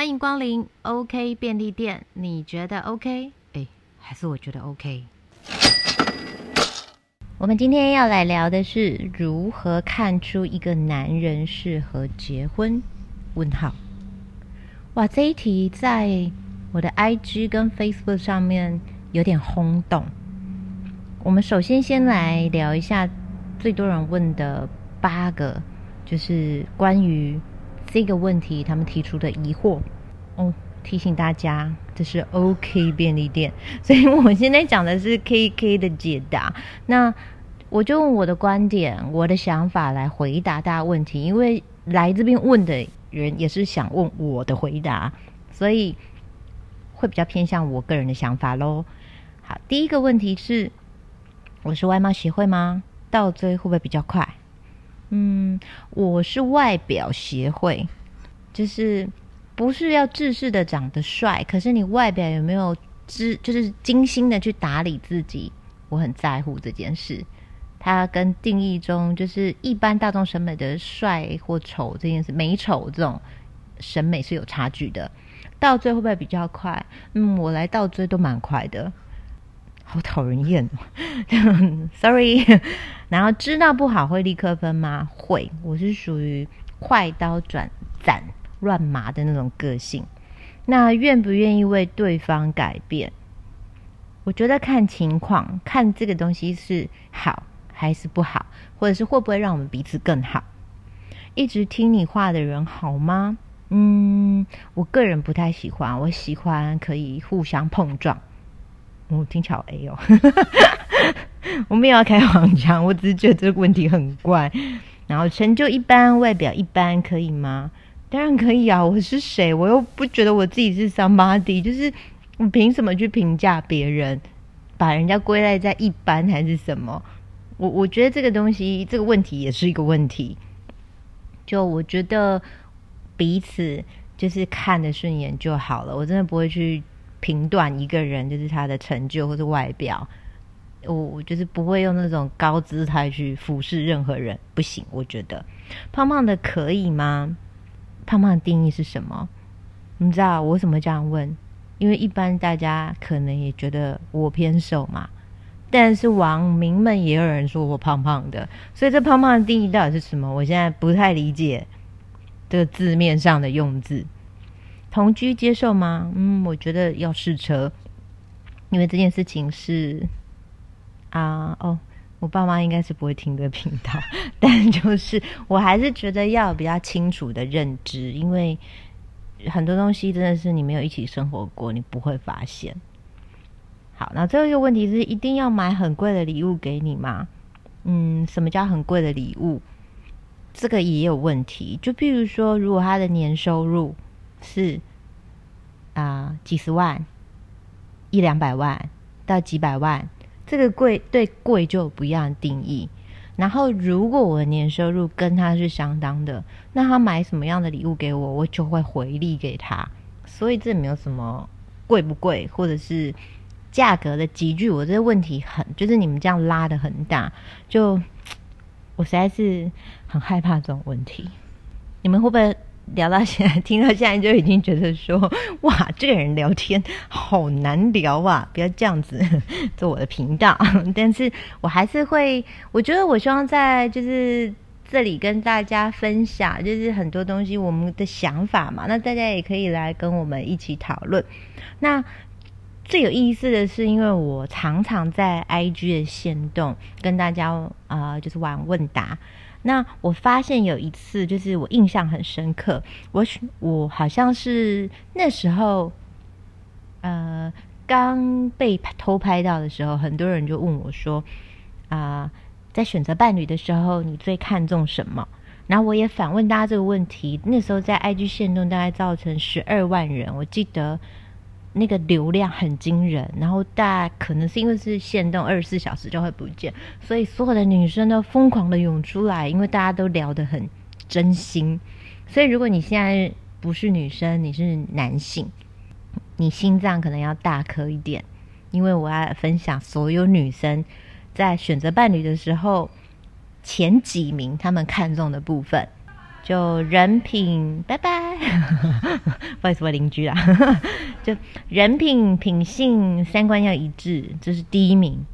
欢迎光临 OK 便利店，你觉得 OK？哎，还是我觉得 OK。我们今天要来聊的是如何看出一个男人适合结婚？问号。哇，这一题在我的 IG 跟 Facebook 上面有点轰动。我们首先先来聊一下最多人问的八个，就是关于这个问题他们提出的疑惑。哦，提醒大家，这是 OK 便利店，所以我现在讲的是 KK 的解答。那我就用我的观点、我的想法来回答大家问题，因为来这边问的人也是想问我的回答，所以会比较偏向我个人的想法喽。好，第一个问题是。我是外貌协会吗？倒追会不会比较快？嗯，我是外表协会，就是不是要自视的长得帅，可是你外表有没有知，就是精心的去打理自己，我很在乎这件事。它跟定义中就是一般大众审美的帅或丑这件事，美丑这种审美是有差距的。倒追会不会比较快？嗯，我来倒追都蛮快的。好讨人厌哦，Sorry。然后知道不好会立刻分吗？会，我是属于快刀转斩乱麻的那种个性。那愿不愿意为对方改变？我觉得看情况，看这个东西是好还是不好，或者是会不会让我们彼此更好。一直听你话的人好吗？嗯，我个人不太喜欢，我喜欢可以互相碰撞。我听起来 A 哦，我没有要开黄腔，我只是觉得这个问题很怪。然后成就一般，外表一般，可以吗？当然可以啊！我是谁？我又不觉得我自己是 somebody，就是我凭什么去评价别人，把人家归类在一般还是什么？我我觉得这个东西，这个问题也是一个问题。就我觉得彼此就是看得顺眼就好了，我真的不会去。评断一个人就是他的成就或者外表，我我就是不会用那种高姿态去俯视任何人，不行。我觉得胖胖的可以吗？胖胖的定义是什么？你知道我为什么这样问？因为一般大家可能也觉得我偏瘦嘛，但是网民们也有人说我胖胖的，所以这胖胖的定义到底是什么？我现在不太理解这个字面上的用字。同居接受吗？嗯，我觉得要试车，因为这件事情是啊，哦，我爸妈应该是不会听这个频道，但就是我还是觉得要比较清楚的认知，因为很多东西真的是你没有一起生活过，你不会发现。好，那最后一个问题是，一定要买很贵的礼物给你吗？嗯，什么叫很贵的礼物？这个也有问题，就比如说，如果他的年收入。是啊，几十万、一两百万到几百万，这个贵对贵就不一样的定义。然后，如果我的年收入跟他是相当的，那他买什么样的礼物给我，我就会回礼给他。所以这没有什么贵不贵，或者是价格的集聚。我这个问题很，就是你们这样拉的很大，就 我实在是很害怕这种问题。你们会不会？聊到现在，听到现在就已经觉得说，哇，这个人聊天好难聊啊！不要这样子做我的频道，但是我还是会，我觉得我希望在就是这里跟大家分享，就是很多东西我们的想法嘛，那大家也可以来跟我们一起讨论。那最有意思的是，因为我常常在 IG 的线动跟大家啊，就是玩问答。那我发现有一次，就是我印象很深刻。我我好像是那时候，呃，刚被偷拍到的时候，很多人就问我说：“啊，在选择伴侣的时候，你最看重什么？”然后我也反问大家这个问题。那时候在 IG 线动大概造成十二万人，我记得。那个流量很惊人，然后大可能是因为是限动二十四小时就会不见，所以所有的女生都疯狂的涌出来，因为大家都聊得很真心。所以如果你现在不是女生，你是男性，你心脏可能要大颗一点，因为我要分享所有女生在选择伴侣的时候前几名他们看中的部分。就人品，拜拜，不好意思，我邻居啦。就人品、品性、三观要一致，这是第一名。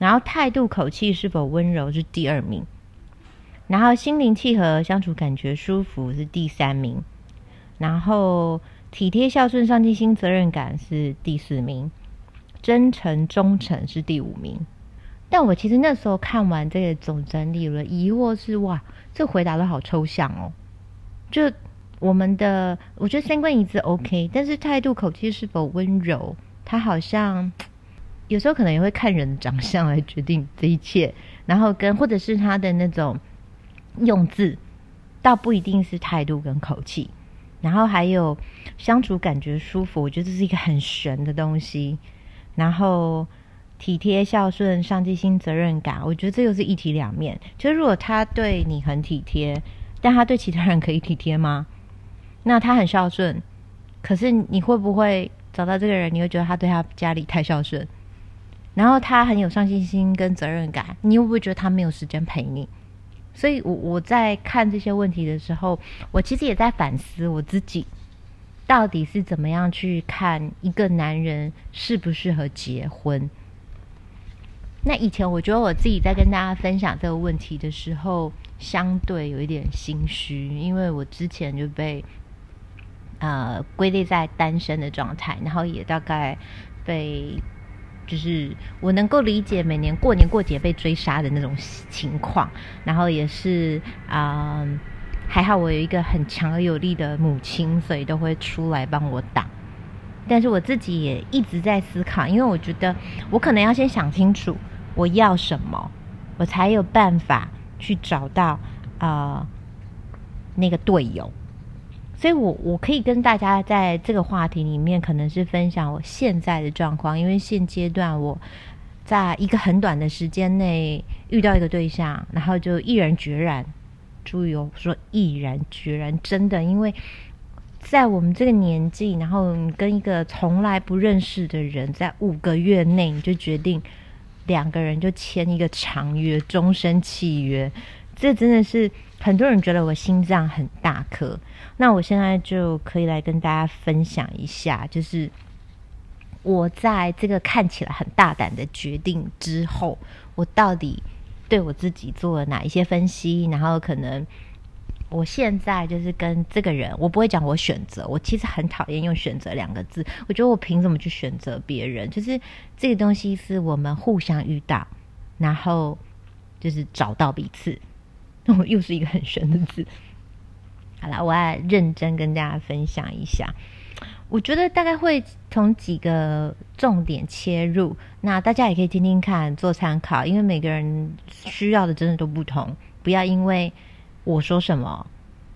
然后态度、口气是否温柔是第二名。然后心灵契合、相处感觉舒服是第三名。然后体贴、孝顺、上进心、责任感是第四名。真诚、忠诚是第五名。但我其实那时候看完这个总整理了，疑惑是哇，这回答的好抽象哦。就我们的，我觉得三观一致 OK，但是态度、口气是否温柔，他好像有时候可能也会看人的长相来决定这一切。然后跟或者是他的那种用字，倒不一定是态度跟口气。然后还有相处感觉舒服，我觉得这是一个很玄的东西。然后。体贴、孝顺、上进心、责任感，我觉得这又是一体两面。就是如果他对你很体贴，但他对其他人可以体贴吗？那他很孝顺，可是你会不会找到这个人？你会觉得他对他家里太孝顺？然后他很有上进心跟责任感，你会不会觉得他没有时间陪你？所以，我我在看这些问题的时候，我其实也在反思我自己，到底是怎么样去看一个男人适不适合结婚。那以前我觉得我自己在跟大家分享这个问题的时候，相对有一点心虚，因为我之前就被呃归类在单身的状态，然后也大概被就是我能够理解每年过年过节被追杀的那种情况，然后也是啊还好我有一个很强而有力的母亲，所以都会出来帮我挡。但是我自己也一直在思考，因为我觉得我可能要先想清楚。我要什么，我才有办法去找到啊那个队友。所以，我我可以跟大家在这个话题里面，可能是分享我现在的状况。因为现阶段我在一个很短的时间内遇到一个对象，然后就毅然决然，注意哦，说毅然决然，真的，因为在我们这个年纪，然后跟一个从来不认识的人，在五个月内你就决定。两个人就签一个长约、终身契约，这真的是很多人觉得我心脏很大颗。那我现在就可以来跟大家分享一下，就是我在这个看起来很大胆的决定之后，我到底对我自己做了哪一些分析，然后可能。我现在就是跟这个人，我不会讲我选择，我其实很讨厌用“选择”两个字。我觉得我凭什么去选择别人？就是这个东西是我们互相遇到，然后就是找到彼此。那 我又是一个很玄的字。好了，我要认真跟大家分享一下。我觉得大概会从几个重点切入，那大家也可以听听看，做参考。因为每个人需要的真的都不同，不要因为。我说什么，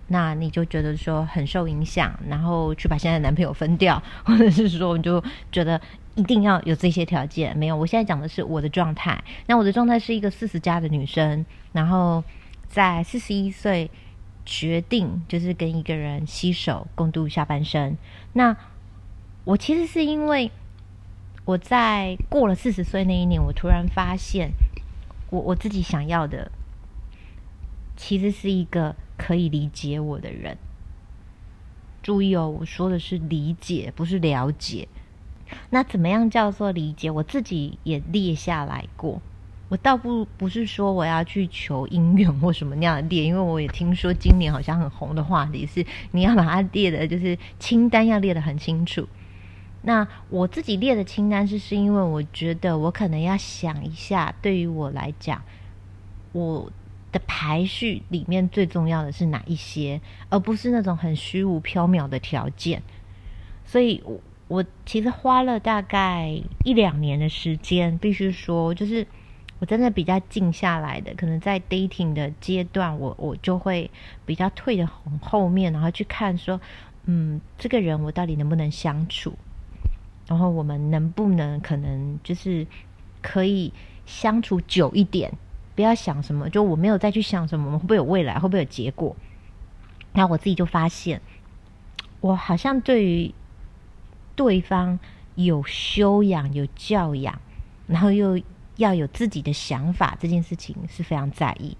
那你就觉得说很受影响，然后去把现在男朋友分掉，或者是说你就觉得一定要有这些条件？没有，我现在讲的是我的状态。那我的状态是一个四十加的女生，然后在四十一岁决定就是跟一个人携手共度下半生。那我其实是因为我在过了四十岁那一年，我突然发现我我自己想要的。其实是一个可以理解我的人。注意哦，我说的是理解，不是了解。那怎么样叫做理解？我自己也列下来过。我倒不不是说我要去求姻缘或什么那样的列，因为我也听说今年好像很红的话题是你要把它列的，就是清单要列的很清楚。那我自己列的清单是是因为我觉得我可能要想一下，对于我来讲，我。的排序里面最重要的是哪一些，而不是那种很虚无缥缈的条件。所以，我我其实花了大概一两年的时间，必须说，就是我真的比较静下来的。可能在 dating 的阶段，我我就会比较退的很后面，然后去看说，嗯，这个人我到底能不能相处，然后我们能不能可能就是可以相处久一点。不要想什么，就我没有再去想什么，我们会不会有未来，会不会有结果？那我自己就发现，我好像对于对方有修养、有教养，然后又要有自己的想法这件事情是非常在意。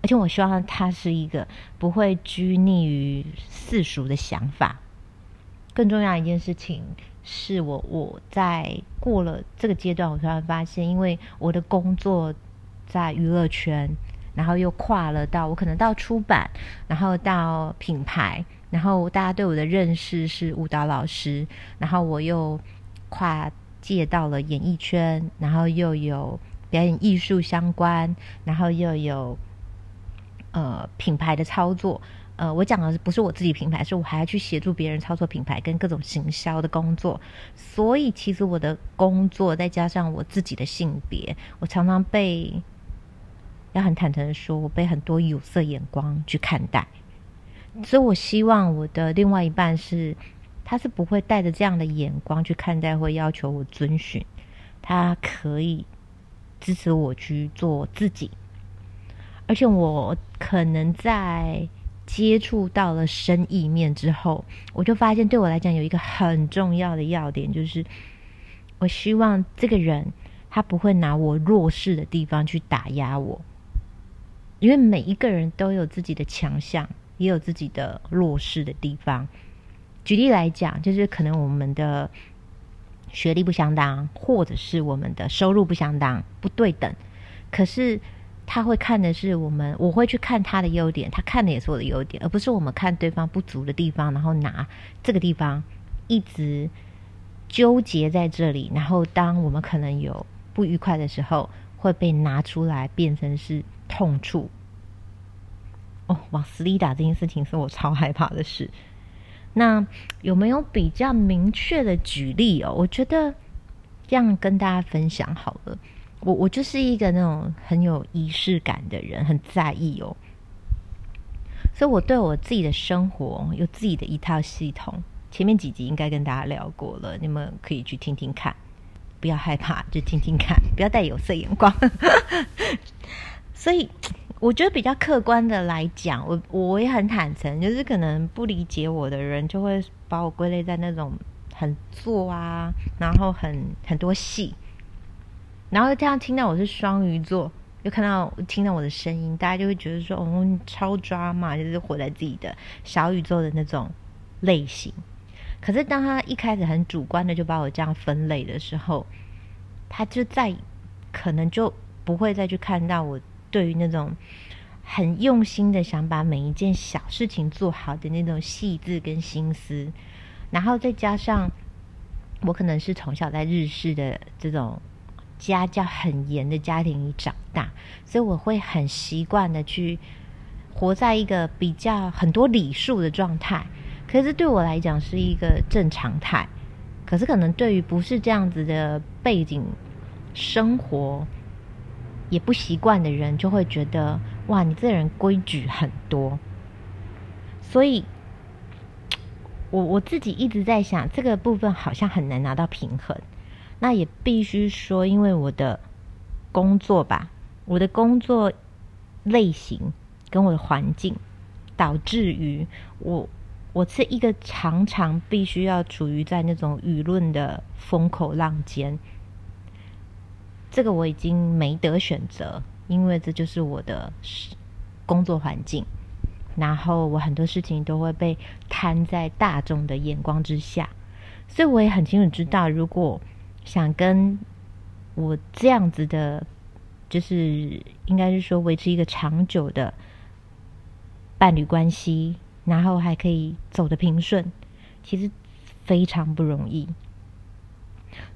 而且我希望他是一个不会拘泥于世俗的想法。更重要一件事情是我我在过了这个阶段，我突然发现，因为我的工作在娱乐圈，然后又跨了到我可能到出版，然后到品牌，然后大家对我的认识是舞蹈老师，然后我又跨界到了演艺圈，然后又有表演艺术相关，然后又有。呃，品牌的操作，呃，我讲的不是我自己品牌，是我还要去协助别人操作品牌跟各种行销的工作。所以，其实我的工作再加上我自己的性别，我常常被要很坦诚的说，我被很多有色眼光去看待。所以我希望我的另外一半是，他是不会带着这样的眼光去看待，会要求我遵循，他可以支持我去做自己。而且我可能在接触到了生意面之后，我就发现对我来讲有一个很重要的要点，就是我希望这个人他不会拿我弱势的地方去打压我，因为每一个人都有自己的强项，也有自己的弱势的地方。举例来讲，就是可能我们的学历不相当，或者是我们的收入不相当，不对等，可是。他会看的是我们，我会去看他的优点，他看的也是我的优点，而不是我们看对方不足的地方，然后拿这个地方一直纠结在这里，然后当我们可能有不愉快的时候，会被拿出来变成是痛处。哦，往死里打这件事情是我超害怕的事。那有没有比较明确的举例哦？我觉得这样跟大家分享好了。我我就是一个那种很有仪式感的人，很在意哦，所以我对我自己的生活有自己的一套系统。前面几集应该跟大家聊过了，你们可以去听听看，不要害怕，就听听看，不要带有色眼光。所以 我觉得比较客观的来讲，我我也很坦诚，就是可能不理解我的人，就会把我归类在那种很做啊，然后很很多戏。然后这样听到我是双鱼座，又看到听到我的声音，大家就会觉得说，哦，超抓嘛，就是活在自己的小宇宙的那种类型。可是当他一开始很主观的就把我这样分类的时候，他就再可能就不会再去看到我对于那种很用心的想把每一件小事情做好的那种细致跟心思。然后再加上我可能是从小在日式的这种。家教很严的家庭里长大，所以我会很习惯的去活在一个比较很多礼数的状态。可是对我来讲是一个正常态。可是可能对于不是这样子的背景生活也不习惯的人，就会觉得哇，你这人规矩很多。所以，我我自己一直在想，这个部分好像很难拿到平衡。那也必须说，因为我的工作吧，我的工作类型跟我的环境，导致于我我是一个常常必须要处于在那种舆论的风口浪尖。这个我已经没得选择，因为这就是我的工作环境。然后我很多事情都会被摊在大众的眼光之下，所以我也很清楚知道，如果想跟我这样子的，就是应该是说维持一个长久的伴侣关系，然后还可以走得平顺，其实非常不容易。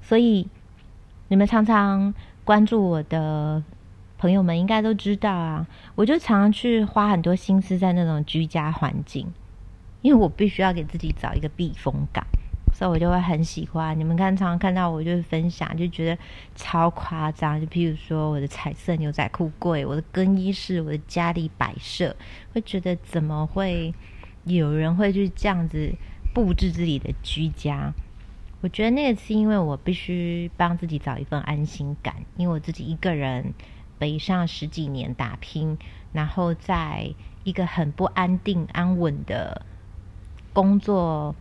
所以你们常常关注我的朋友们，应该都知道啊，我就常常去花很多心思在那种居家环境，因为我必须要给自己找一个避风港。所以我就会很喜欢你们看，常常看到我就是分享，就觉得超夸张。就譬如说我的彩色牛仔裤柜，我的更衣室，我的家里摆设，会觉得怎么会有人会去这样子布置自己的居家？我觉得那个是因为我必须帮自己找一份安心感，因为我自己一个人北上十几年打拼，然后在一个很不安定安稳的工作。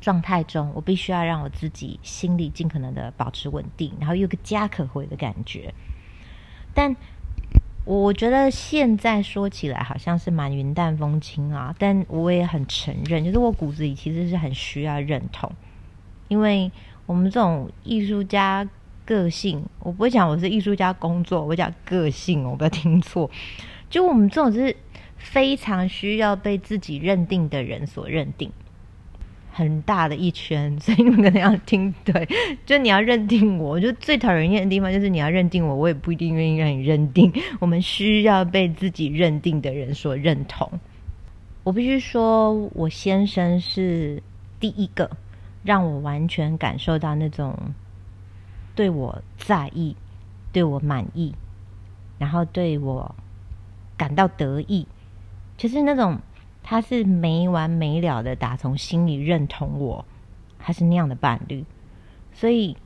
状态中，我必须要让我自己心里尽可能的保持稳定，然后有个家可回的感觉。但我觉得现在说起来好像是蛮云淡风轻啊，但我也很承认，就是我骨子里其实是很需要认同，因为我们这种艺术家个性，我不会讲我是艺术家工作，我讲个性，我不要听错，就我们这种是非常需要被自己认定的人所认定。很大的一圈，所以你们可能要听对。就你要认定我，就最讨人厌的地方就是你要认定我，我也不一定愿意让你认定。我们需要被自己认定的人所认同。我必须说，我先生是第一个让我完全感受到那种对我在意、对我满意，然后对我感到得意，就是那种。他是没完没了的打从心里认同我，他是那样的伴侣，所以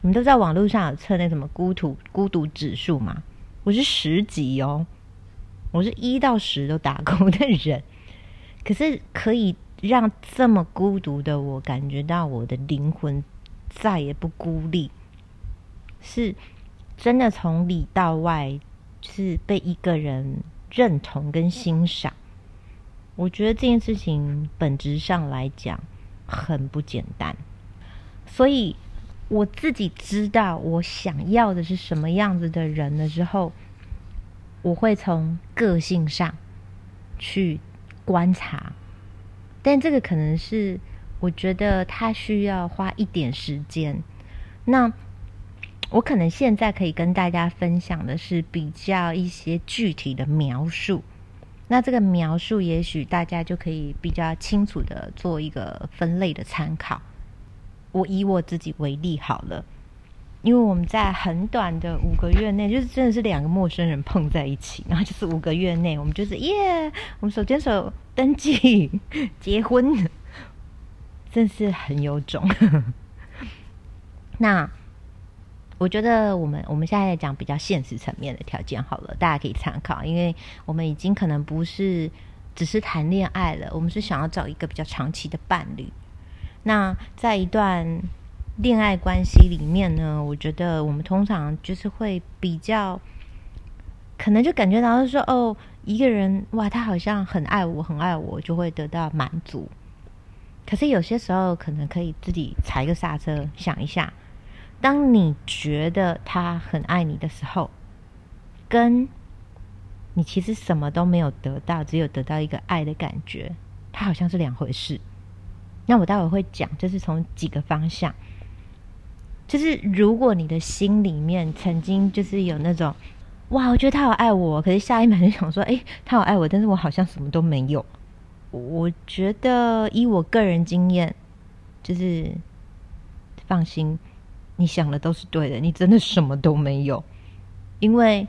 你们都在网络上有测那什么孤独孤独指数嘛？我是十级哦，我是一到十都打勾的人，可是可以让这么孤独的我感觉到我的灵魂再也不孤立，是真的从里到外是被一个人认同跟欣赏。我觉得这件事情本质上来讲很不简单，所以我自己知道我想要的是什么样子的人的时候，我会从个性上去观察，但这个可能是我觉得他需要花一点时间。那我可能现在可以跟大家分享的是比较一些具体的描述。那这个描述，也许大家就可以比较清楚的做一个分类的参考。我以我自己为例好了，因为我们在很短的五个月内，就是真的是两个陌生人碰在一起，然后就是五个月内，我们就是耶，我们手牵手登记 结婚，真是很有种。那。我觉得我们我们现在讲比较现实层面的条件好了，大家可以参考，因为我们已经可能不是只是谈恋爱了，我们是想要找一个比较长期的伴侣。那在一段恋爱关系里面呢，我觉得我们通常就是会比较，可能就感觉到说，哦，一个人哇，他好像很爱我，很爱我，就会得到满足。可是有些时候，可能可以自己踩个刹车，想一下。当你觉得他很爱你的时候，跟你其实什么都没有得到，只有得到一个爱的感觉，它好像是两回事。那我待会会讲，就是从几个方向，就是如果你的心里面曾经就是有那种，哇，我觉得他好爱我，可是下一秒就想说，哎，他好爱我，但是我好像什么都没有。我觉得以我个人经验，就是放心。你想的都是对的，你真的什么都没有，因为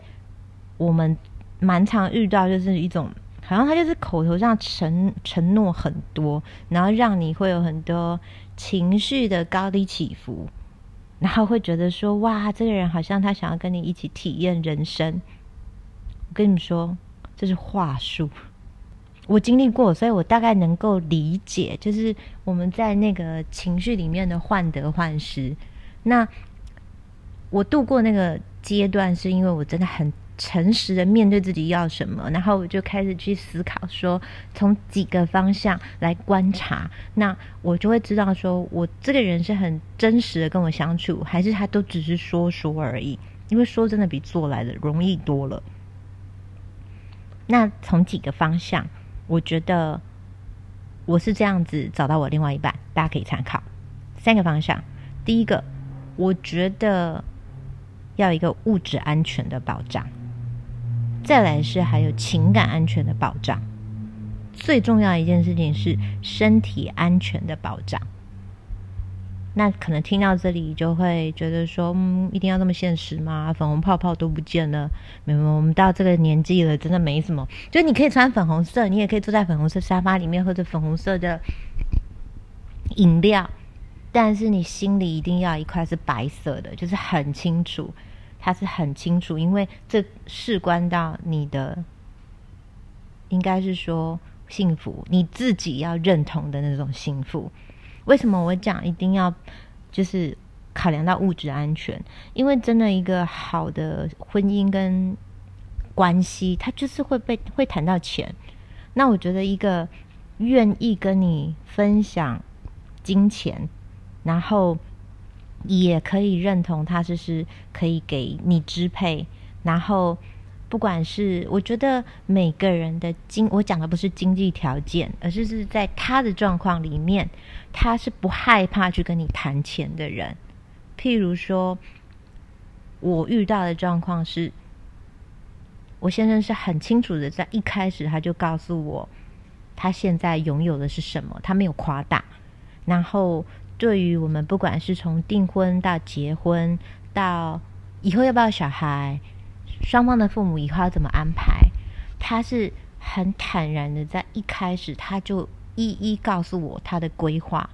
我们蛮常遇到就是一种，好像他就是口头上承承诺很多，然后让你会有很多情绪的高低起伏，然后会觉得说哇，这个人好像他想要跟你一起体验人生。我跟你们说，这是话术，我经历过，所以我大概能够理解，就是我们在那个情绪里面的患得患失。那我度过那个阶段，是因为我真的很诚实的面对自己要什么，然后我就开始去思考，说从几个方向来观察，那我就会知道，说我这个人是很真实的跟我相处，还是他都只是说说而已？因为说真的比做来的容易多了。那从几个方向，我觉得我是这样子找到我另外一半，大家可以参考三个方向，第一个。我觉得要一个物质安全的保障，再来是还有情感安全的保障，最重要一件事情是身体安全的保障。那可能听到这里就会觉得说，嗯，一定要这么现实吗？粉红泡泡都不见了，没有，我们到这个年纪了，真的没什么。就你可以穿粉红色，你也可以坐在粉红色沙发里面喝着粉红色的饮料。但是你心里一定要一块是白色的，就是很清楚，它是很清楚，因为这事关到你的，应该是说幸福，你自己要认同的那种幸福。为什么我讲一定要就是考量到物质安全？因为真的一个好的婚姻跟关系，他就是会被会谈到钱。那我觉得一个愿意跟你分享金钱，然后也可以认同他就是可以给你支配，然后不管是我觉得每个人的经，我讲的不是经济条件，而是是在他的状况里面，他是不害怕去跟你谈钱的人。譬如说，我遇到的状况是。我先生是很清楚的，在一开始他就告诉我，他现在拥有的是什么，他没有夸大。然后对于我们，不管是从订婚到结婚，到以后要不要小孩，双方的父母以后要怎么安排，他是很坦然的，在一开始他就一一告诉我他的规划，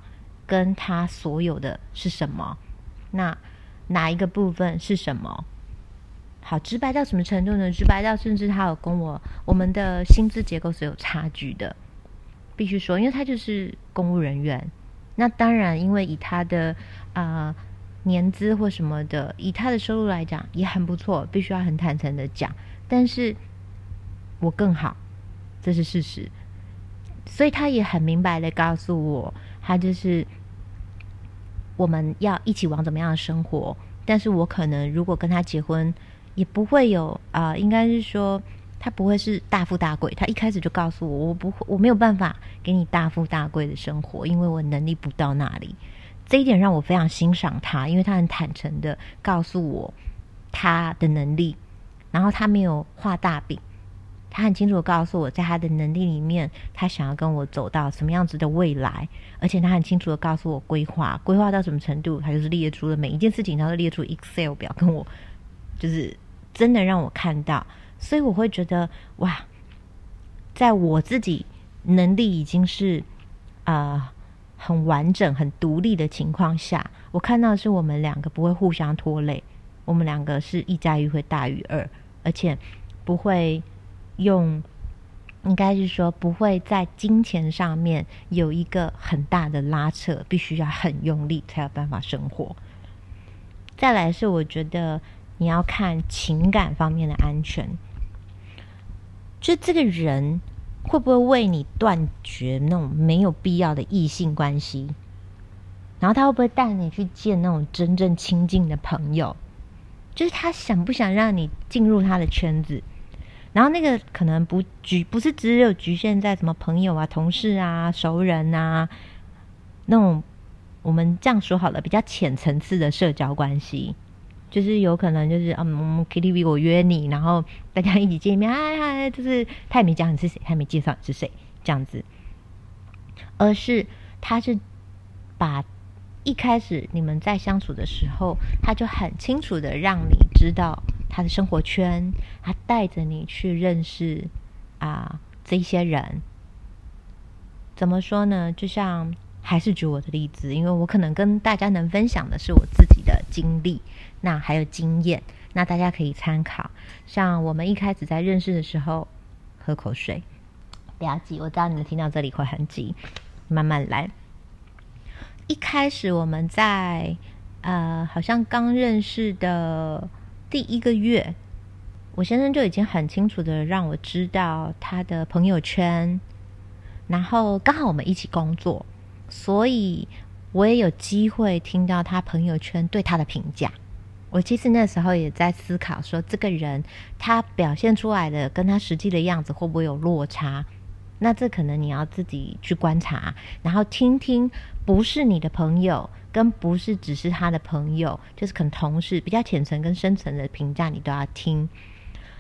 跟他所有的是什么，那哪一个部分是什么。好直白到什么程度呢？直白到甚至他有跟我，我们的薪资结构是有差距的，必须说，因为他就是公务人员。那当然，因为以他的啊年资或什么的，以他的收入来讲也很不错，必须要很坦诚的讲。但是我更好，这是事实。所以他也很明白的告诉我，他就是我们要一起往怎么样的生活。但是我可能如果跟他结婚。也不会有啊，应该是说他不会是大富大贵。他一开始就告诉我，我不会，我没有办法给你大富大贵的生活，因为我能力不到那里。这一点让我非常欣赏他，因为他很坦诚的告诉我他的能力，然后他没有画大饼，他很清楚的告诉我在他的能力里面，他想要跟我走到什么样子的未来，而且他很清楚的告诉我规划，规划到什么程度，他就是列出了每一件事情，他都列出 Excel 表跟我就是。真的让我看到，所以我会觉得哇，在我自己能力已经是啊很完整、很独立的情况下，我看到是我们两个不会互相拖累，我们两个是一加一会大于二，而且不会用，应该是说不会在金钱上面有一个很大的拉扯，必须要很用力才有办法生活。再来是我觉得。你要看情感方面的安全，就这个人会不会为你断绝那种没有必要的异性关系，然后他会不会带你去见那种真正亲近的朋友？就是他想不想让你进入他的圈子？然后那个可能不局不是只有局限在什么朋友啊、同事啊、熟人啊那种，我们这样说好了，比较浅层次的社交关系。就是有可能，就是嗯，KTV 我约你，然后大家一起见面，嗨 嗨，就是他也没讲你是谁，他也没介绍你是谁，这样子，而是他是把一开始你们在相处的时候，他就很清楚的让你知道他的生活圈，他带着你去认识啊这些人，怎么说呢？就像。还是举我的例子，因为我可能跟大家能分享的是我自己的经历，那还有经验，那大家可以参考。像我们一开始在认识的时候，喝口水，不要急，我知道你们听到这里会很急，慢慢来。一开始我们在呃，好像刚认识的第一个月，我先生就已经很清楚的让我知道他的朋友圈，然后刚好我们一起工作。所以，我也有机会听到他朋友圈对他的评价。我其实那时候也在思考，说这个人他表现出来的跟他实际的样子会不会有落差？那这可能你要自己去观察，然后听听不是你的朋友，跟不是只是他的朋友，就是可能同事比较浅层跟深层的评价，你都要听。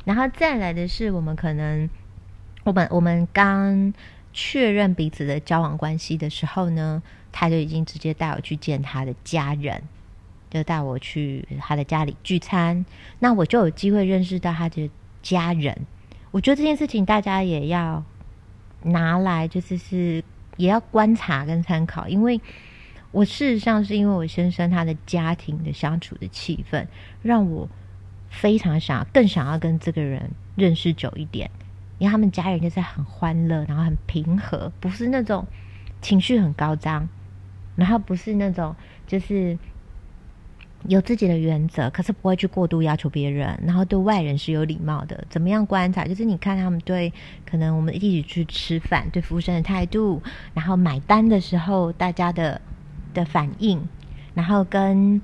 然后再来的是，我们可能我们我们刚。确认彼此的交往关系的时候呢，他就已经直接带我去见他的家人，就带我去他的家里聚餐。那我就有机会认识到他的家人。我觉得这件事情大家也要拿来，就是是也要观察跟参考，因为我事实上是因为我先生他的家庭的相处的气氛，让我非常想要更想要跟这个人认识久一点。因为他们家人就是很欢乐，然后很平和，不是那种情绪很高涨，然后不是那种就是有自己的原则，可是不会去过度要求别人，然后对外人是有礼貌的。怎么样观察？就是你看他们对可能我们一起去吃饭，对服务生的态度，然后买单的时候大家的的反应，然后跟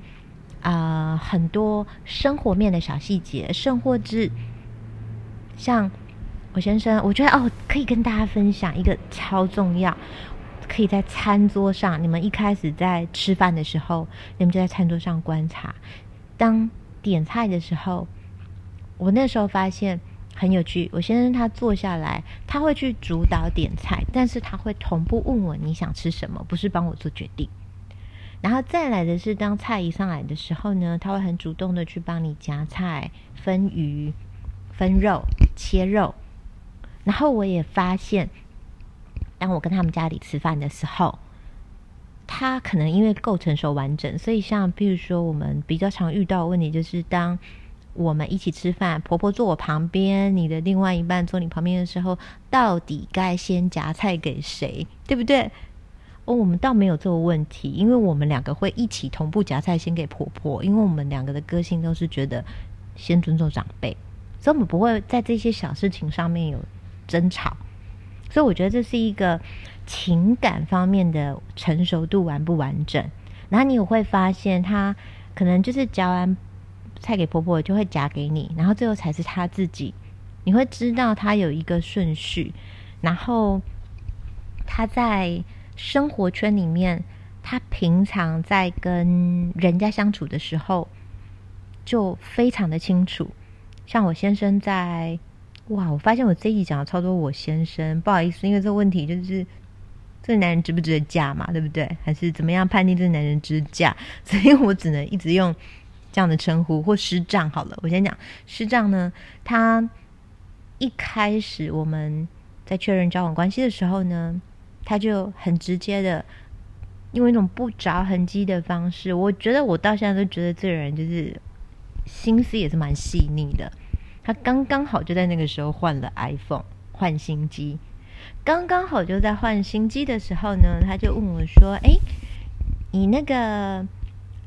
啊很多生活面的小细节，甚或至像我先生，我觉得哦，可以跟大家分享一个超重要。可以在餐桌上，你们一开始在吃饭的时候，你们就在餐桌上观察。当点菜的时候，我那时候发现很有趣。我先生他坐下来，他会去主导点菜，但是他会同步问我你想吃什么，不是帮我做决定。然后再来的是，当菜一上来的时候呢，他会很主动的去帮你夹菜、分鱼、分肉、切肉。然后我也发现。当我跟他们家里吃饭的时候，他可能因为够成熟完整，所以像比如说我们比较常遇到的问题，就是当我们一起吃饭，婆婆坐我旁边，你的另外一半坐你旁边的时候，到底该先夹菜给谁，对不对？哦，我们倒没有这个问题，因为我们两个会一起同步夹菜先给婆婆，因为我们两个的个性都是觉得先尊重长辈，所以我们不会在这些小事情上面有争吵。所以我觉得这是一个情感方面的成熟度完不完整。然后你也会发现，他可能就是夹完菜给婆婆，就会夹给你，然后最后才是他自己。你会知道他有一个顺序。然后他在生活圈里面，他平常在跟人家相处的时候，就非常的清楚。像我先生在。哇！我发现我这一讲了超多我先生，不好意思，因为这个问题就是这个男人值不值得嫁嘛，对不对？还是怎么样判定这个男人值嫁？所以我只能一直用这样的称呼或师丈好了。我先讲师丈呢，他一开始我们在确认交往关系的时候呢，他就很直接的用一种不着痕迹的方式，我觉得我到现在都觉得这个人就是心思也是蛮细腻的。他刚刚好就在那个时候换了 iPhone，换新机。刚刚好就在换新机的时候呢，他就问我说：“哎，你那个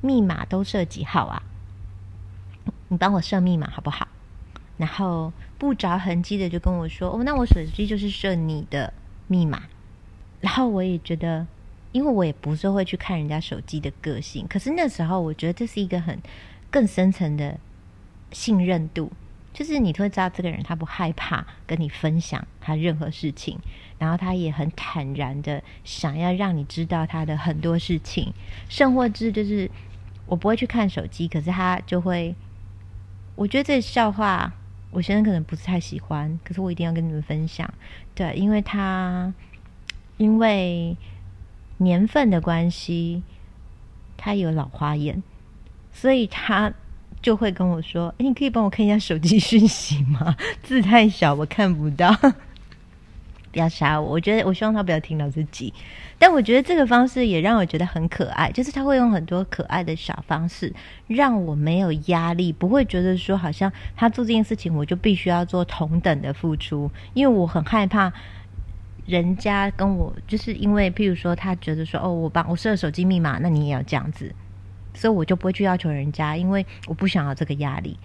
密码都设几号啊？你帮我设密码好不好？”然后不着痕迹的就跟我说：“哦，那我手机就是设你的密码。”然后我也觉得，因为我也不是会去看人家手机的个性，可是那时候我觉得这是一个很更深层的信任度。就是你会知道这个人他不害怕跟你分享他任何事情，然后他也很坦然的想要让你知道他的很多事情。甚或之就是我不会去看手机，可是他就会，我觉得这笑话我先生可能不是太喜欢，可是我一定要跟你们分享。对，因为他因为年份的关系，他有老花眼，所以他。就会跟我说：“哎，你可以帮我看一下手机讯息吗？字太小，我看不到。不要杀我！我觉得我希望他不要听到自己。但我觉得这个方式也让我觉得很可爱，就是他会用很多可爱的小方式，让我没有压力，不会觉得说好像他做这件事情，我就必须要做同等的付出，因为我很害怕人家跟我，就是因为譬如说他觉得说哦，我帮我设了手机密码，那你也要这样子。”所以我就不会去要求人家，因为我不想要这个压力。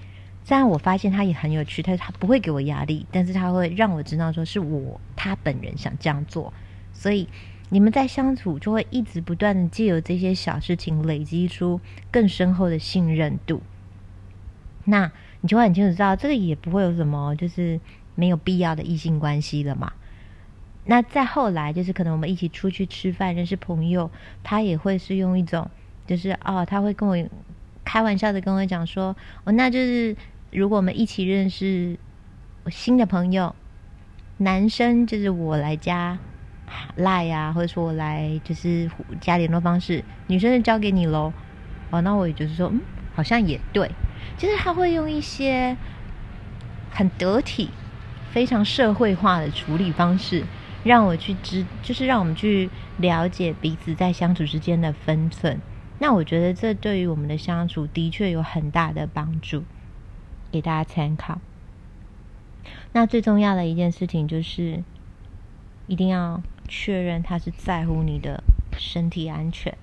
虽然我发现他也很有趣，他他不会给我压力，但是他会让我知道说是我他本人想这样做。所以你们在相处就会一直不断的借由这些小事情累积出更深厚的信任度。那你就会很清楚知道，这个也不会有什么就是没有必要的异性关系了嘛。那再后来就是可能我们一起出去吃饭认识朋友，他也会是用一种。就是哦，他会跟我开玩笑的跟我讲说，哦，那就是如果我们一起认识新的朋友，男生就是我来加赖呀，或者说我来就是加联络方式，女生就交给你喽。哦，那我也就是说，嗯，好像也对，就是他会用一些很得体、非常社会化的处理方式，让我去知，就是让我们去了解彼此在相处之间的分寸。那我觉得这对于我们的相处的确有很大的帮助，给大家参考。那最重要的一件事情就是，一定要确认他是在乎你的身体安全。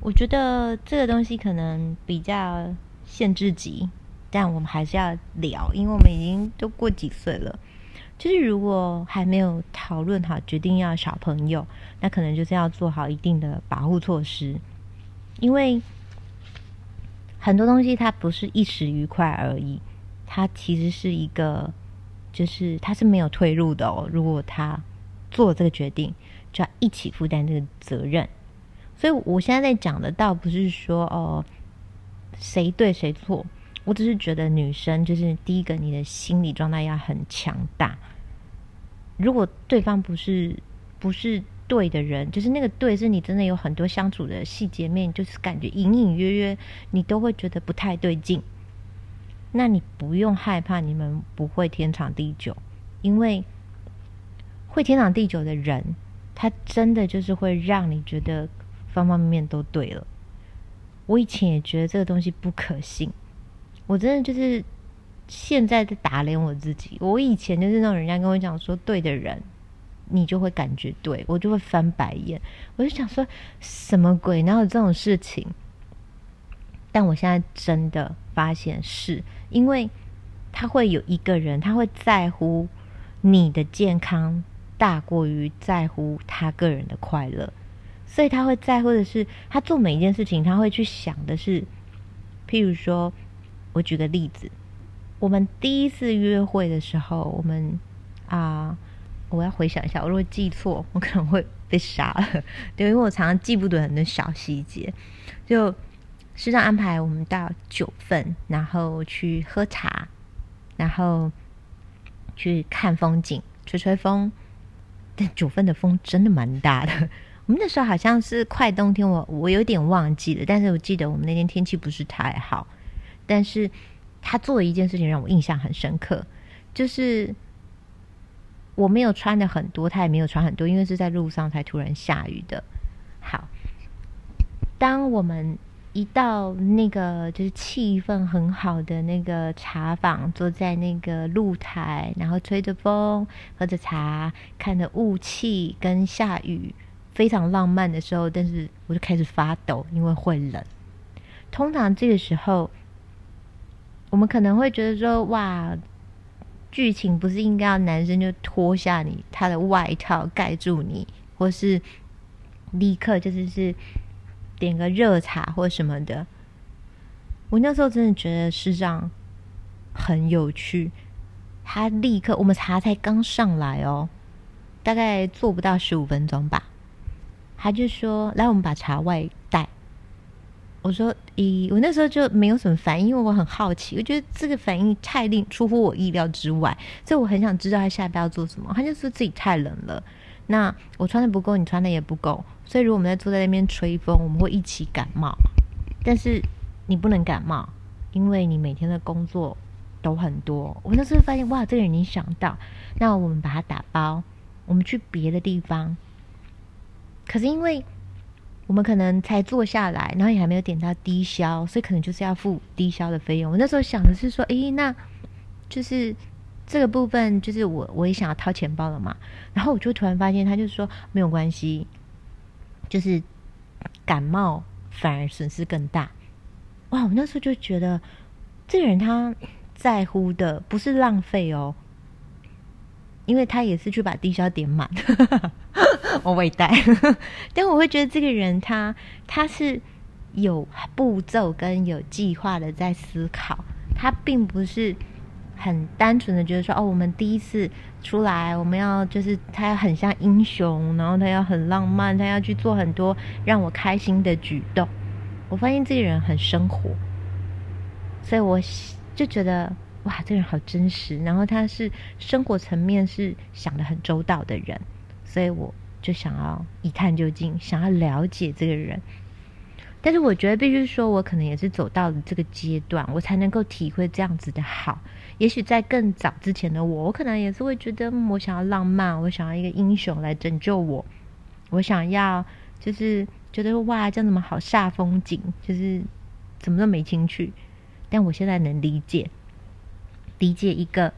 我觉得这个东西可能比较限制级，但我们还是要聊，因为我们已经都过几岁了。就是如果还没有讨论好决定要小朋友，那可能就是要做好一定的保护措施，因为很多东西它不是一时愉快而已，它其实是一个，就是它是没有退路的哦。如果他做这个决定，就要一起负担这个责任。所以我现在在讲的，倒不是说哦谁对谁错。我只是觉得女生就是第一个，你的心理状态要很强大。如果对方不是不是对的人，就是那个对，是你真的有很多相处的细节面，就是感觉隐隐约约，你都会觉得不太对劲。那你不用害怕，你们不会天长地久，因为会天长地久的人，他真的就是会让你觉得方方面面都对了。我以前也觉得这个东西不可信。我真的就是现在在打脸我自己。我以前就是那种人家跟我讲说对的人，你就会感觉对我就会翻白眼。我就想说什么鬼？哪有这种事情？但我现在真的发现是因为他会有一个人，他会在乎你的健康大过于在乎他个人的快乐，所以他会在乎的是他做每一件事情，他会去想的是，譬如说。我举个例子，我们第一次约会的时候，我们啊，我要回想一下，我如果记错，我可能会被杀了。对，因为我常常记不得很多小细节。就师长安排我们到九份，然后去喝茶，然后去看风景，吹吹风。但九份的风真的蛮大的。我们那时候好像是快冬天，我我有点忘记了，但是我记得我们那天天气不是太好。但是他做了一件事情让我印象很深刻，就是我没有穿的很多，他也没有穿很多，因为是在路上才突然下雨的。好，当我们一到那个就是气氛很好的那个茶坊，坐在那个露台，然后吹着风，喝着茶，看着雾气跟下雨，非常浪漫的时候，但是我就开始发抖，因为会冷。通常这个时候。我们可能会觉得说，哇，剧情不是应该要男生就脱下你他的外套盖住你，或是立刻就是是点个热茶或什么的。我那时候真的觉得师长很有趣，他立刻我们茶才刚上来哦，大概做不到十五分钟吧，他就说：“来，我们把茶外。”我说：“咦，我那时候就没有什么反应，因为我很好奇。我觉得这个反应太令出乎我意料之外，所以我很想知道他下一步要做什么。他就说自己太冷了，那我穿的不够，你穿的也不够，所以如果我们在坐在那边吹风，我们会一起感冒。但是你不能感冒，因为你每天的工作都很多。我那时候发现，哇，这个人已经想到，那我们把它打包，我们去别的地方。可是因为……我们可能才坐下来，然后也还没有点到低消，所以可能就是要付低消的费用。我那时候想的是说，诶，那就是这个部分，就是我我也想要掏钱包了嘛。然后我就突然发现，他就说没有关系，就是感冒反而损失更大。哇！我那时候就觉得，这个人他在乎的不是浪费哦。因为他也是去把低消点满，我未带，但我会觉得这个人他他是有步骤跟有计划的在思考，他并不是很单纯的觉得说哦，我们第一次出来，我们要就是他要很像英雄，然后他要很浪漫，他要去做很多让我开心的举动。我发现这个人很生活，所以我就觉得。哇，这人好真实，然后他是生活层面是想的很周到的人，所以我就想要一探究竟，想要了解这个人。但是我觉得必须说，我可能也是走到了这个阶段，我才能够体会这样子的好。也许在更早之前的我，我可能也是会觉得，我想要浪漫，我想要一个英雄来拯救我，我想要就是觉得哇，这样怎么好煞风景，就是怎么都没情趣。但我现在能理解。理解一个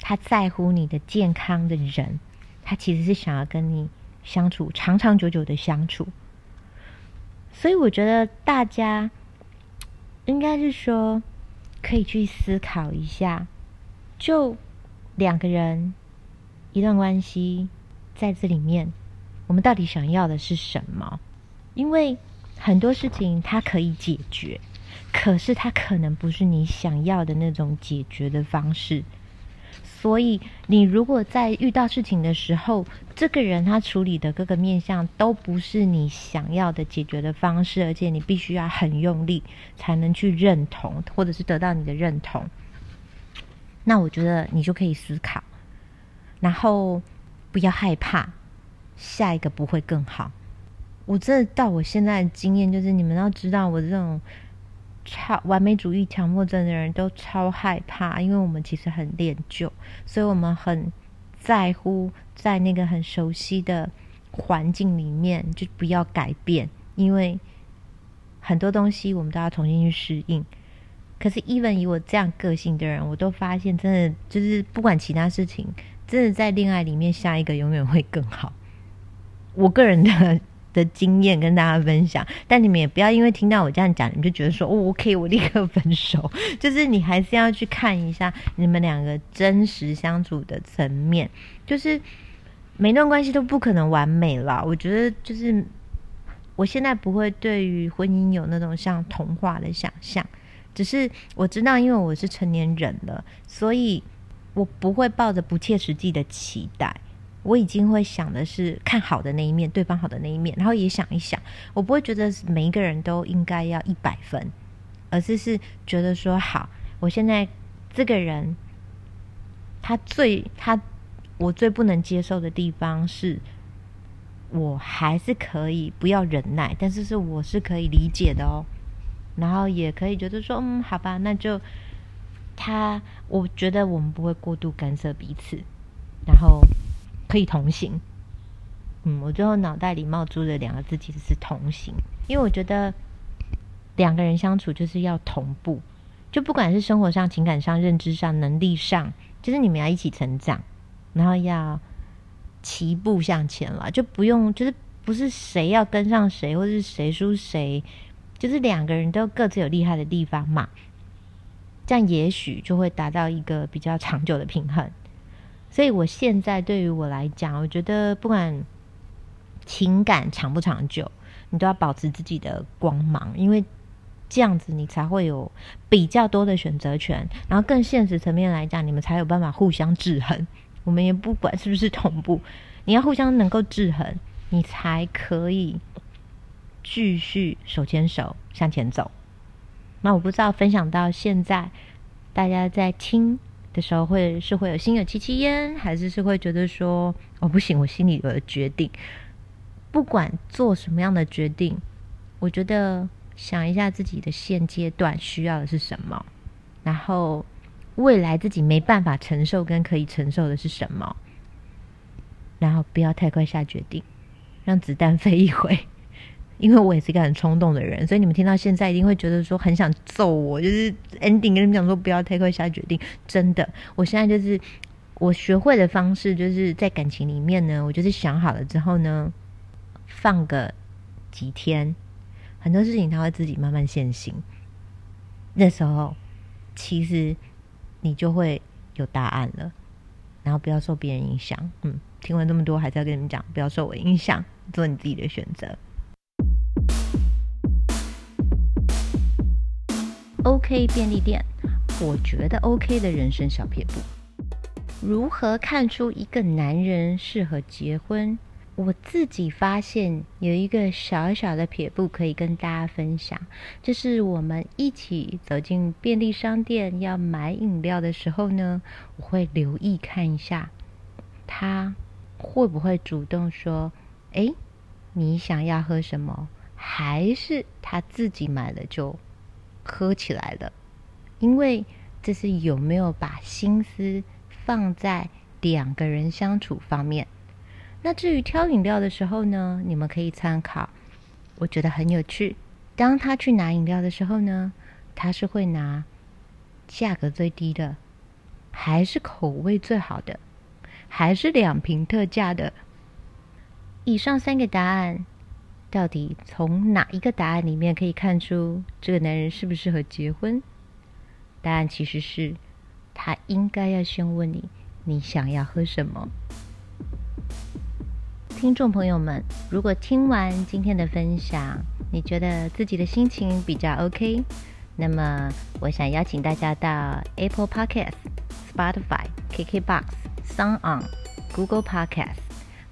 他在乎你的健康的人，他其实是想要跟你相处长长久久的相处。所以我觉得大家应该是说，可以去思考一下，就两个人一段关系在这里面，我们到底想要的是什么？因为很多事情它可以解决，可是它可能不是你想要的那种解决的方式。所以，你如果在遇到事情的时候，这个人他处理的各个面向都不是你想要的解决的方式，而且你必须要很用力才能去认同，或者是得到你的认同，那我觉得你就可以思考，然后不要害怕下一个不会更好。我这到我现在的经验就是，你们要知道我这种。超完美主义强迫症的人都超害怕，因为我们其实很恋旧，所以我们很在乎在那个很熟悉的环境里面就不要改变，因为很多东西我们都要重新去适应。可是，even 以我这样个性的人，我都发现真的就是不管其他事情，真的在恋爱里面下一个永远会更好。我个人的。的经验跟大家分享，但你们也不要因为听到我这样讲，你就觉得说哦，OK，我立刻分手。就是你还是要去看一下你们两个真实相处的层面。就是每段关系都不可能完美啦。我觉得就是我现在不会对于婚姻有那种像童话的想象，只是我知道，因为我是成年人了，所以我不会抱着不切实际的期待。我已经会想的是看好的那一面，对方好的那一面，然后也想一想，我不会觉得每一个人都应该要一百分，而是是觉得说好，我现在这个人，他最他我最不能接受的地方是，我还是可以不要忍耐，但是是我是可以理解的哦，然后也可以觉得说，嗯，好吧，那就他，我觉得我们不会过度干涉彼此，然后。可以同行，嗯，我最后脑袋里冒出的两个字其实是同行，因为我觉得两个人相处就是要同步，就不管是生活上、情感上、认知上、能力上，就是你们要一起成长，然后要齐步向前了，就不用就是不是谁要跟上谁，或是谁输谁，就是两个人都各自有厉害的地方嘛，这样也许就会达到一个比较长久的平衡。所以，我现在对于我来讲，我觉得不管情感长不长久，你都要保持自己的光芒，因为这样子你才会有比较多的选择权。然后，更现实层面来讲，你们才有办法互相制衡。我们也不管是不是同步，你要互相能够制衡，你才可以继续手牵手向前走。那我不知道分享到现在，大家在听。的时候会是会有心有戚戚焉，还是是会觉得说哦不行，我心里有了决定。不管做什么样的决定，我觉得想一下自己的现阶段需要的是什么，然后未来自己没办法承受跟可以承受的是什么，然后不要太快下决定，让子弹飞一回。因为我也是一个很冲动的人，所以你们听到现在一定会觉得说很想揍我，就是 ending 跟你们讲说不要太快下决定。真的，我现在就是我学会的方式，就是在感情里面呢，我就是想好了之后呢，放个几天，很多事情它会自己慢慢现形。那时候其实你就会有答案了，然后不要受别人影响。嗯，听完这么多，还是要跟你们讲，不要受我影响，做你自己的选择。OK 便利店，我觉得 OK 的人生小撇步。如何看出一个男人适合结婚？我自己发现有一个小小的撇步可以跟大家分享，就是我们一起走进便利商店要买饮料的时候呢，我会留意看一下他会不会主动说：“哎，你想要喝什么？”还是他自己买了就。喝起来了，因为这是有没有把心思放在两个人相处方面。那至于挑饮料的时候呢，你们可以参考，我觉得很有趣。当他去拿饮料的时候呢，他是会拿价格最低的，还是口味最好的，还是两瓶特价的？以上三个答案，到底从哪一个答案里面可以看出这个男人适不适合结婚？答案其实是，他应该要先问你，你想要喝什么。听众朋友们，如果听完今天的分享，你觉得自己的心情比较 OK，那么我想邀请大家到 Apple Podcast、Spotify、KKBox、Sound On、Google Podcast，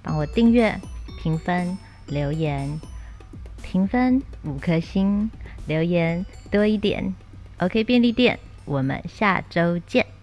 帮我订阅、评分、留言。评分五颗星，留言多一点。OK 便利店，我们下周见。